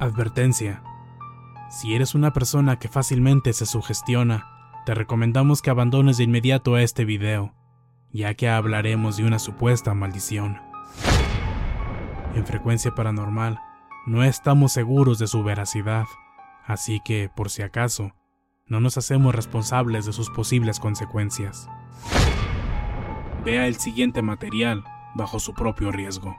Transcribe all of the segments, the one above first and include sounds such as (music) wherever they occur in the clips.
Advertencia. Si eres una persona que fácilmente se sugestiona, te recomendamos que abandones de inmediato este video, ya que hablaremos de una supuesta maldición. En frecuencia paranormal, no estamos seguros de su veracidad, así que, por si acaso, no nos hacemos responsables de sus posibles consecuencias. Vea el siguiente material bajo su propio riesgo.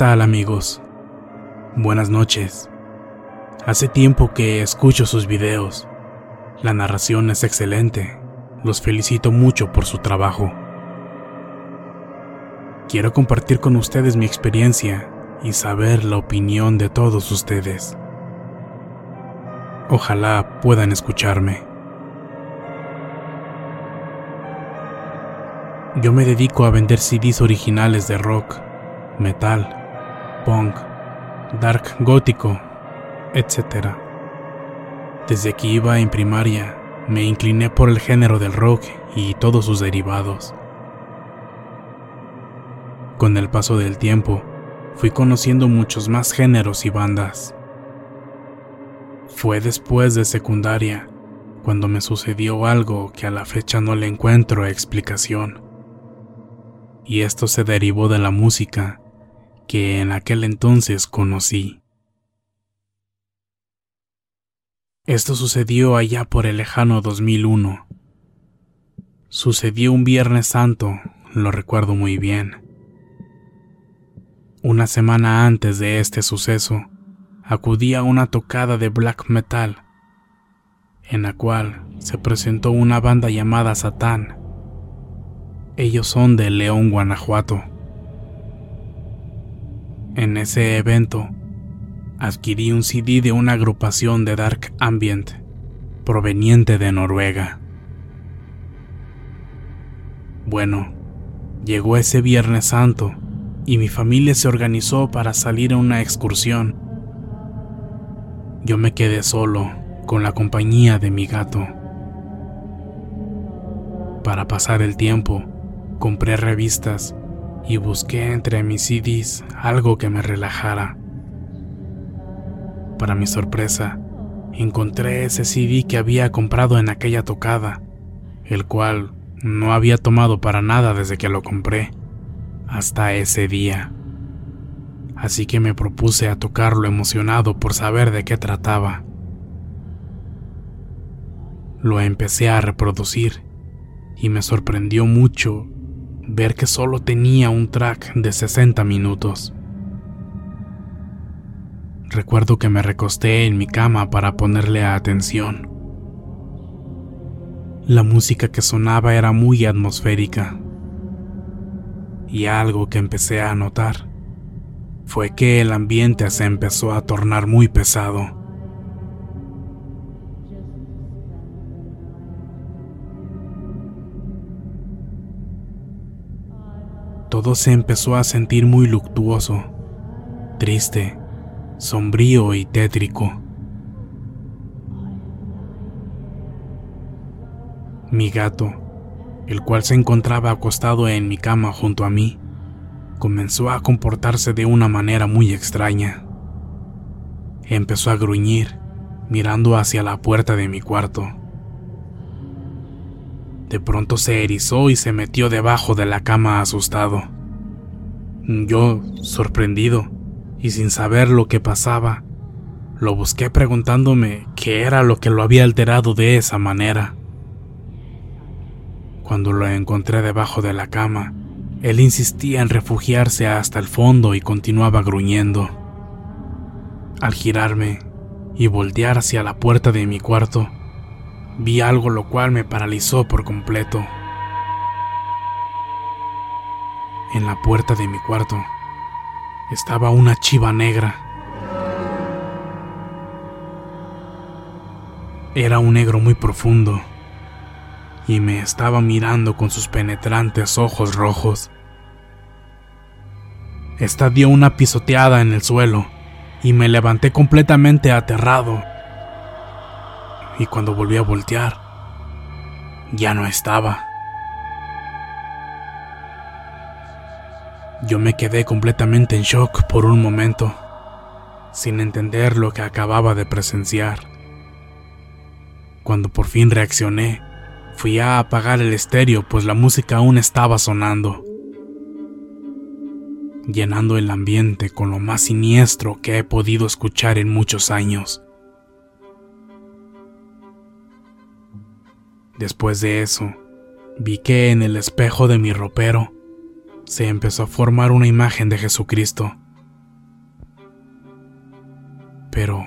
Tal amigos? Buenas noches. Hace tiempo que escucho sus videos. La narración es excelente. Los felicito mucho por su trabajo. Quiero compartir con ustedes mi experiencia y saber la opinión de todos ustedes. Ojalá puedan escucharme. Yo me dedico a vender CDs originales de rock, metal, punk, dark gótico, etc. Desde que iba en primaria, me incliné por el género del rock y todos sus derivados. Con el paso del tiempo, fui conociendo muchos más géneros y bandas. Fue después de secundaria cuando me sucedió algo que a la fecha no le encuentro explicación. Y esto se derivó de la música que en aquel entonces conocí. Esto sucedió allá por el lejano 2001. Sucedió un Viernes Santo, lo recuerdo muy bien. Una semana antes de este suceso, acudí a una tocada de black metal, en la cual se presentó una banda llamada Satán. Ellos son de León, Guanajuato. En ese evento, adquirí un CD de una agrupación de Dark Ambient proveniente de Noruega. Bueno, llegó ese Viernes Santo y mi familia se organizó para salir a una excursión. Yo me quedé solo con la compañía de mi gato. Para pasar el tiempo, compré revistas y busqué entre mis CDs algo que me relajara. Para mi sorpresa, encontré ese CD que había comprado en aquella tocada, el cual No había tomado para nada desde que lo compré, hasta ese día. Así que me propuse a tocarlo emocionado por saber de qué trataba. Lo empecé a reproducir y me sorprendió mucho ver que solo tenía un track de 60 minutos. Recuerdo que me recosté en mi cama para ponerle atención. La música que sonaba era muy atmosférica. Y algo que empecé a notar fue que el ambiente se empezó a tornar muy pesado. Todo se empezó a sentir muy luctuoso, triste sombrío y tétrico. Mi gato, el cual se encontraba acostado en mi cama junto a mí, comenzó a comportarse de una manera muy extraña. Empezó a gruñir, mirando hacia la puerta de mi cuarto. De pronto se erizó y se metió debajo de la cama asustado. Yo, sorprendido, y sin saber lo que pasaba, lo busqué preguntándome qué era lo que lo había alterado de esa manera. Cuando lo encontré debajo de la cama, él insistía en refugiarse hasta el fondo y continuaba gruñendo. Al girarme y voltear hacia la puerta de mi cuarto, vi algo lo cual me paralizó por completo. En la puerta de mi cuarto estaba una chiva negra. Era un negro muy profundo y me estaba mirando con sus penetrantes ojos rojos. Esta dio una pisoteada en el suelo y me levanté completamente aterrado. Y cuando volví a voltear, ya no estaba. Yo me quedé completamente en shock por un momento, sin entender lo que acababa de presenciar. Cuando por fin reaccioné, fui a apagar el estéreo pues la música aún estaba sonando, llenando el ambiente con lo más siniestro que he podido escuchar en muchos años. Después de eso, vi que en el espejo de mi ropero se empezó a formar una imagen de Jesucristo. Pero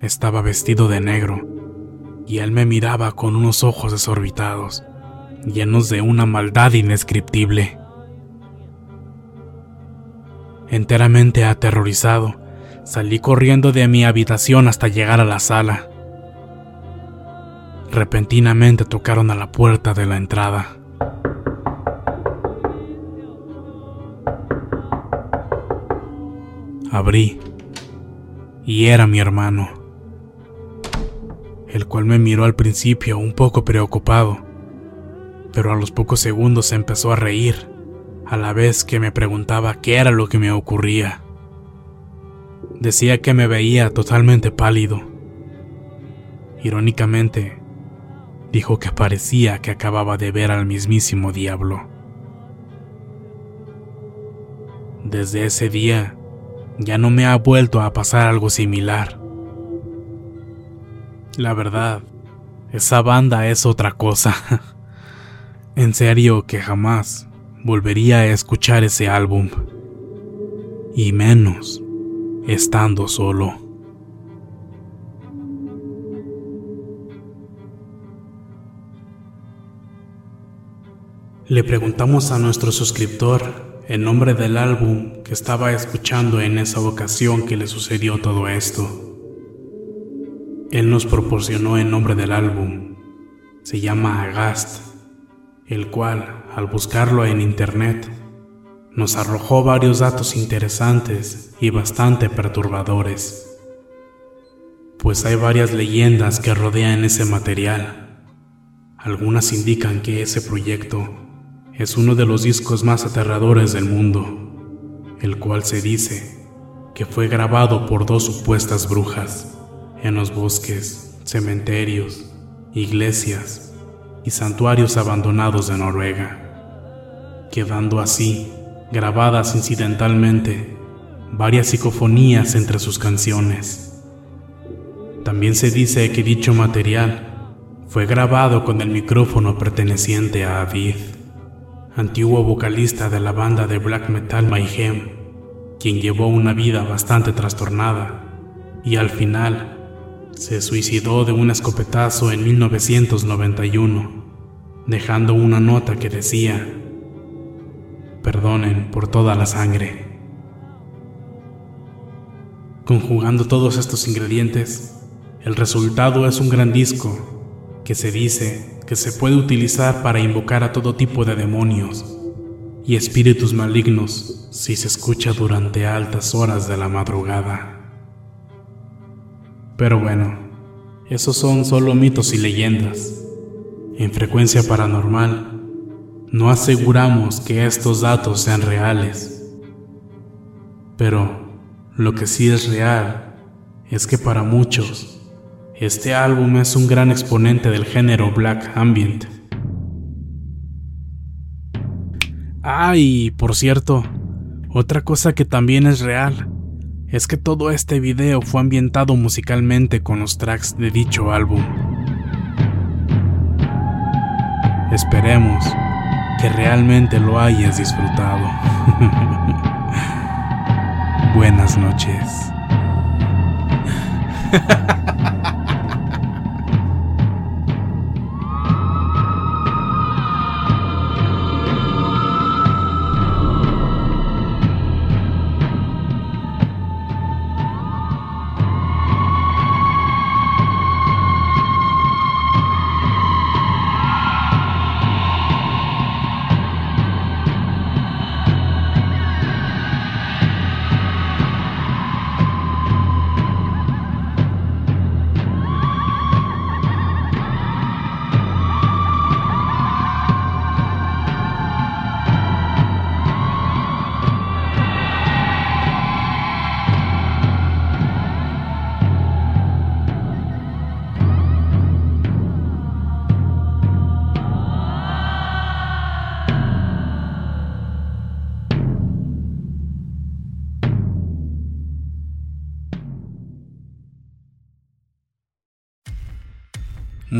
estaba vestido de negro y él me miraba con unos ojos desorbitados, llenos de una maldad indescriptible. Enteramente aterrorizado, salí corriendo de mi habitación hasta llegar a la sala. Repentinamente tocaron a la puerta de la entrada. Abrí y era mi hermano, el cual me miró al principio un poco preocupado, pero a los pocos segundos se empezó a reír, a la vez que me preguntaba qué era lo que me ocurría. Decía que me veía totalmente pálido. Irónicamente, dijo que parecía que acababa de ver al mismísimo diablo. Desde ese día, ya no me ha vuelto a pasar algo similar. La verdad, esa banda es otra cosa. (laughs) en serio que jamás volvería a escuchar ese álbum. Y menos estando solo. Le preguntamos a nuestro suscriptor el nombre del álbum que estaba escuchando en esa ocasión que le sucedió todo esto. Él nos proporcionó el nombre del álbum. Se llama Agast, el cual, al buscarlo en internet, nos arrojó varios datos interesantes y bastante perturbadores. Pues hay varias leyendas que rodean ese material. Algunas indican que ese proyecto es uno de los discos más aterradores del mundo, el cual se dice que fue grabado por dos supuestas brujas en los bosques, cementerios, iglesias y santuarios abandonados de Noruega, quedando así grabadas incidentalmente varias psicofonías entre sus canciones. También se dice que dicho material fue grabado con el micrófono perteneciente a Avid, antiguo vocalista de la banda de black metal Mayhem, quien llevó una vida bastante trastornada y al final se suicidó de un escopetazo en 1991, dejando una nota que decía, perdonen por toda la sangre. Conjugando todos estos ingredientes, el resultado es un gran disco que se dice que se puede utilizar para invocar a todo tipo de demonios y espíritus malignos si se escucha durante altas horas de la madrugada. Pero bueno, esos son solo mitos y leyendas. En frecuencia paranormal, no aseguramos que estos datos sean reales. Pero lo que sí es real es que para muchos, este álbum es un gran exponente del género Black Ambient. Ah, y por cierto, otra cosa que también es real es que todo este video fue ambientado musicalmente con los tracks de dicho álbum. Esperemos que realmente lo hayas disfrutado. (laughs) Buenas noches. (laughs)